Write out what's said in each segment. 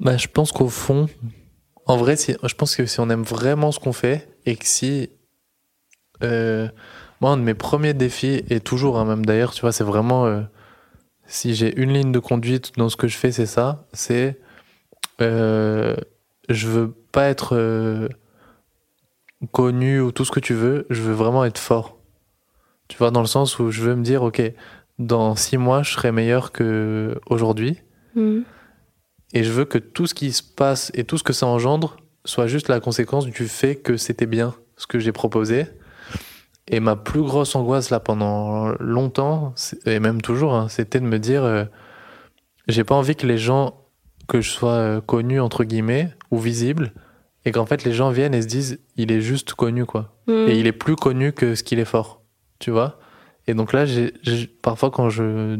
Bah, je pense qu'au fond, en vrai, je pense que si on aime vraiment ce qu'on fait et que si... Euh, moi, un de mes premiers défis, et toujours, hein, même d'ailleurs, tu vois, c'est vraiment... Euh, si j'ai une ligne de conduite dans ce que je fais, c'est ça. C'est... Euh, je veux pas être euh, connu ou tout ce que tu veux, je veux vraiment être fort. Tu vois, dans le sens où je veux me dire, ok, dans six mois, je serai meilleur que aujourd'hui. Mhm. Et je veux que tout ce qui se passe et tout ce que ça engendre soit juste la conséquence du fait que c'était bien ce que j'ai proposé. Et ma plus grosse angoisse là pendant longtemps, et même toujours, hein, c'était de me dire, euh, j'ai pas envie que les gens, que je sois euh, connu entre guillemets ou visible, et qu'en fait les gens viennent et se disent, il est juste connu quoi. Mhm. Et il est plus connu que ce qu'il est fort, tu vois. Et donc là, j'ai- parfois quand je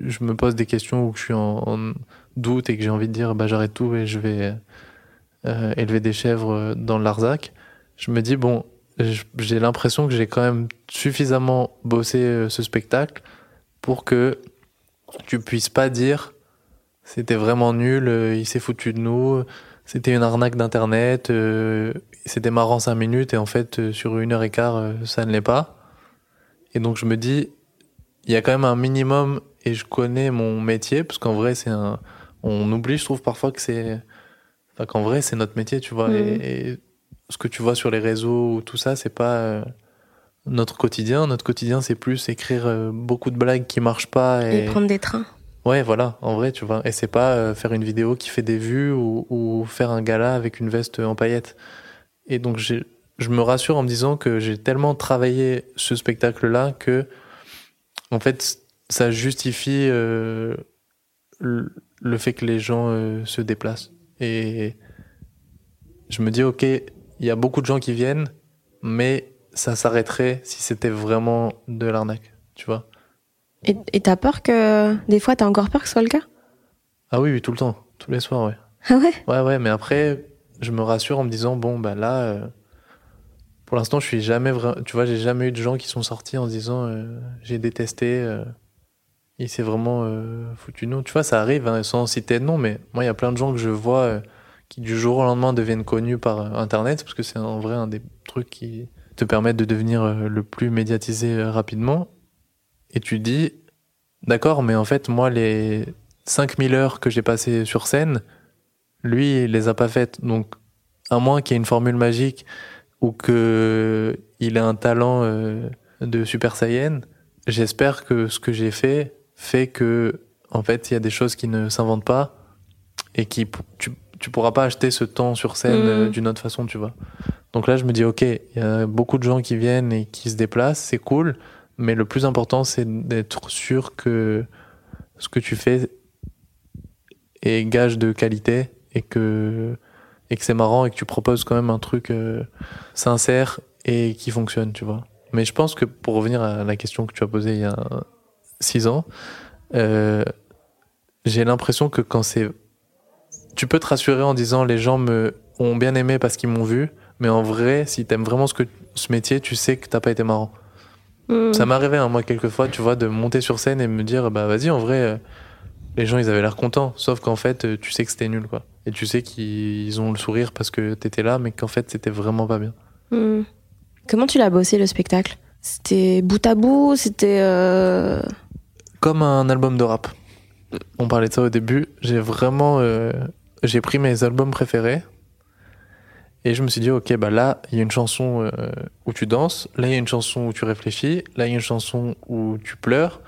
je me pose des questions ou que je suis en, doute et que j'ai envie de dire bah j'arrête tout et je vais euh, élever des chèvres dans Larzac, je me dis bon, j'ai l'impression que j'ai quand même suffisamment bossé euh, ce spectacle pour que tu puisses pas dire c'était vraiment nul, euh, il s'est foutu de nous, c'était une arnaque d'internet, c'était marrant cinq minutes et en fait sur une heure et quart ça ne l'est pas. Et donc je me dis il y a quand même un minimum et je connais mon métier parce qu'en vrai c'est un on oublie je trouve parfois que c'est enfin, qu'en vrai c'est notre métier tu vois Mhm. et, et ce que tu vois sur les réseaux ou tout ça c'est pas euh, notre quotidien notre quotidien c'est plus écrire euh, beaucoup de blagues qui marchent pas Et et, prendre des trains. ouais voilà en vrai tu vois et c'est pas euh, faire une vidéo qui fait des vues ou, ou faire un gala avec une veste en paillettes et donc je me rassure en me disant que j'ai tellement travaillé ce spectacle là que en fait, ça justifie euh, le, fait que les gens euh, se déplacent. Et je me dis, ok, il y a beaucoup de gens qui viennent, mais ça s'arrêterait si c'était vraiment de l'arnaque, tu vois. Et t'as peur que. Des fois, t'as encore peur que ce soit le cas? Ah oui, oui, tout le temps, tous les soirs, ouais. Ah ouais? Ouais, ouais, mais après, je me rassure en me disant, bon, bah là, euh, pour l'instant, je suis jamais vraiment. Tu vois, j'ai jamais eu de gens qui sont sortis en disant, euh, j'ai détesté, euh, il s'est vraiment euh, foutu nous. Tu vois, ça arrive, hein, sans citer de nom, mais moi, il y a plein de gens que je vois euh, qui, du jour au lendemain, deviennent connus par euh, Internet, parce que c'est en vrai un des trucs qui te permettent de devenir euh, le plus médiatisé rapidement. Et tu dis, d'accord, mais en fait, moi, les 5000 heures que j'ai passées sur scène, lui, il les a pas faites. Donc, à moins qu'il y ait une formule magique ou que il ait un talent euh, de Super Saiyan, j'espère que ce que j'ai fait fait que, en fait, il y a des choses qui ne s'inventent pas et qui tu, tu pourras pas acheter ce temps sur scène euh, d'une autre façon, tu vois. Donc là, je me dis, ok, il y a beaucoup de gens qui viennent et qui se déplacent, c'est cool, mais le plus important, c'est d'être sûr que ce que tu fais est gage de qualité et que et que c'est marrant et que tu proposes quand même un truc euh, sincère et qui fonctionne, tu vois. Mais je pense que pour revenir à la question que tu as posée il y a six ans, euh, j'ai l'impression que quand c'est, tu peux te rassurer en disant les gens me ont bien aimé parce qu'ils m'ont vu, mais en vrai, si t'aimes vraiment ce que ce métier, tu sais que t'as pas été marrant. Mhm. Ça m'est arrivé, hein, moi, quelquefois, tu vois, de monter sur scène et me dire, bah vas-y, en vrai, euh, les gens, ils avaient l'air contents. Sauf qu'en fait, euh, tu sais que c'était nul, quoi. Et tu sais qu'ils ont le sourire parce que t'étais là, mais qu'en fait, c'était vraiment pas bien. Hmm. Comment tu l'as bossé le spectacle? C'était bout à bout C'était. euh, comme un album de rap. On parlait de ça au début. J'ai vraiment, euh, j'ai pris mes albums préférés et je me suis dit, ok, bah là, il y a une chanson euh, où tu danses, là, il y a une chanson où tu réfléchis, là, il y a une chanson où tu pleures,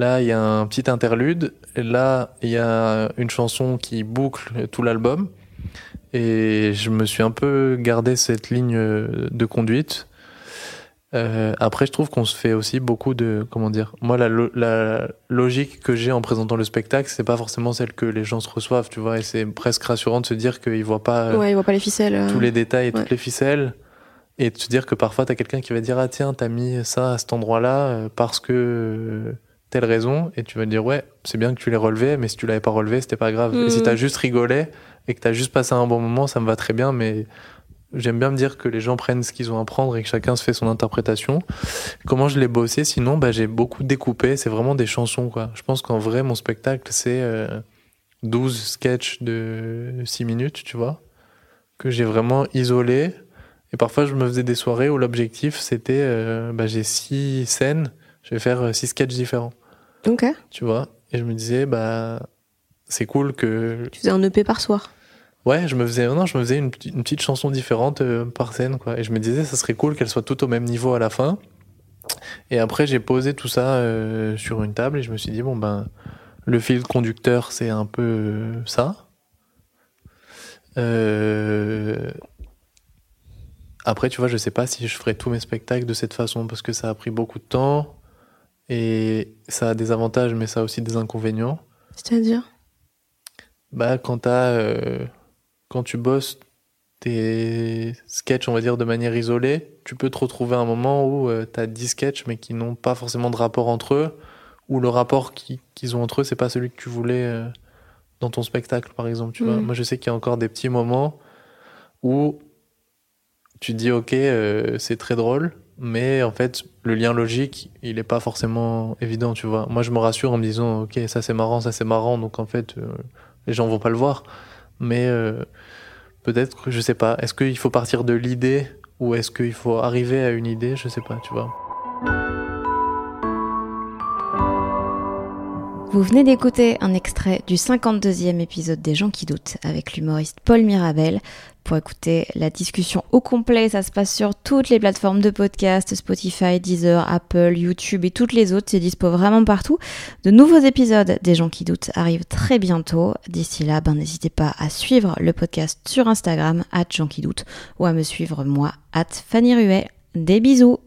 là, il y a un petit interlude, et là, il y a une chanson qui boucle tout l'album. Et je me suis un peu gardé cette ligne de conduite. Euh, après, je trouve qu'on se fait aussi beaucoup de, comment dire, moi la, la logique que j'ai en présentant le spectacle, c'est pas forcément celle que les gens se reçoivent, tu vois, et c'est presque rassurant de se dire qu'ils voient pas, ouais, ils voient pas les ficelles, euh, tous les détails et toutes les ficelles, et de se dire que parfois t'as quelqu'un qui va dire ah tiens t'as mis ça à cet endroit-là euh, parce que telle raison, et tu vas dire ouais c'est bien que tu l'aies relevé, mais si tu l'avais pas relevé c'était pas grave. Et si mm. t'as juste rigolé et que t'as juste passé un bon moment, ça me va très bien, mais J'aime bien me dire que les gens prennent ce qu'ils ont à prendre et que chacun se fait son interprétation. Comment je l'ai bossé? Sinon, bah, j'ai beaucoup découpé. C'est vraiment des chansons, quoi. Je pense qu'en vrai, mon spectacle, c'est 12 euh, sketchs de 6 minutes, tu vois, que j'ai vraiment isolé. Et parfois, je me faisais des soirées où l'objectif, c'était, euh, bah, j'ai 6 scènes, je vais faire 6 euh, sketchs différents. Ok. Tu vois Et je me disais, bah, c'est cool que... Tu faisais un EP par soir Ouais, je me faisais, non, je me faisais une, petite chanson différente euh, par scène, quoi. Et je me disais, ça serait cool qu'elle soit toutes au même niveau à la fin. Et après, j'ai posé tout ça euh, sur une table et je me suis dit, bon, ben, le fil conducteur, c'est un peu euh, ça. Après, tu vois, je sais pas si je ferai tous mes spectacles de cette façon parce que ça a pris beaucoup de temps et ça a des avantages, mais ça a aussi des inconvénients. C'est-à-dire? Bah, quand t'as quand tu bosses tes sketchs, on va dire, de manière isolée, tu peux te retrouver à un moment où euh, tu as 10 sketchs mais qui n'ont pas forcément de rapport entre eux, ou le rapport qu'ils ont entre eux, c'est pas celui que tu voulais euh, dans ton spectacle, par exemple. Tu vois mm. Moi, je sais qu'il y a encore des petits moments où tu dis, ok, euh, c'est très drôle, mais en fait, le lien logique, il est pas forcément évident, tu vois. Moi, je me rassure en me disant, ok, ça c'est marrant, ça c'est marrant, donc en fait, les gens vont pas le voir mais euh, peut-être je sais pas. Est-ce qu'il faut partir de l'idée ou est-ce qu'il faut arriver à une idée? Je sais pas, tu vois. Vous venez d'écouter un extrait du 52e épisode des gens qui doutent avec l'humoriste Paul Mirabel. Pour écouter la discussion au complet, ça se passe sur toutes les plateformes de podcast, Spotify, Deezer, Apple, YouTube et toutes les autres. C'est dispo vraiment partout. De nouveaux épisodes des gens qui doutent arrivent très bientôt. D'ici là, ben, n'hésitez pas à suivre le podcast sur Instagram, at qui doutent, ou à me suivre moi, at Fanny Ruet. Des bisous!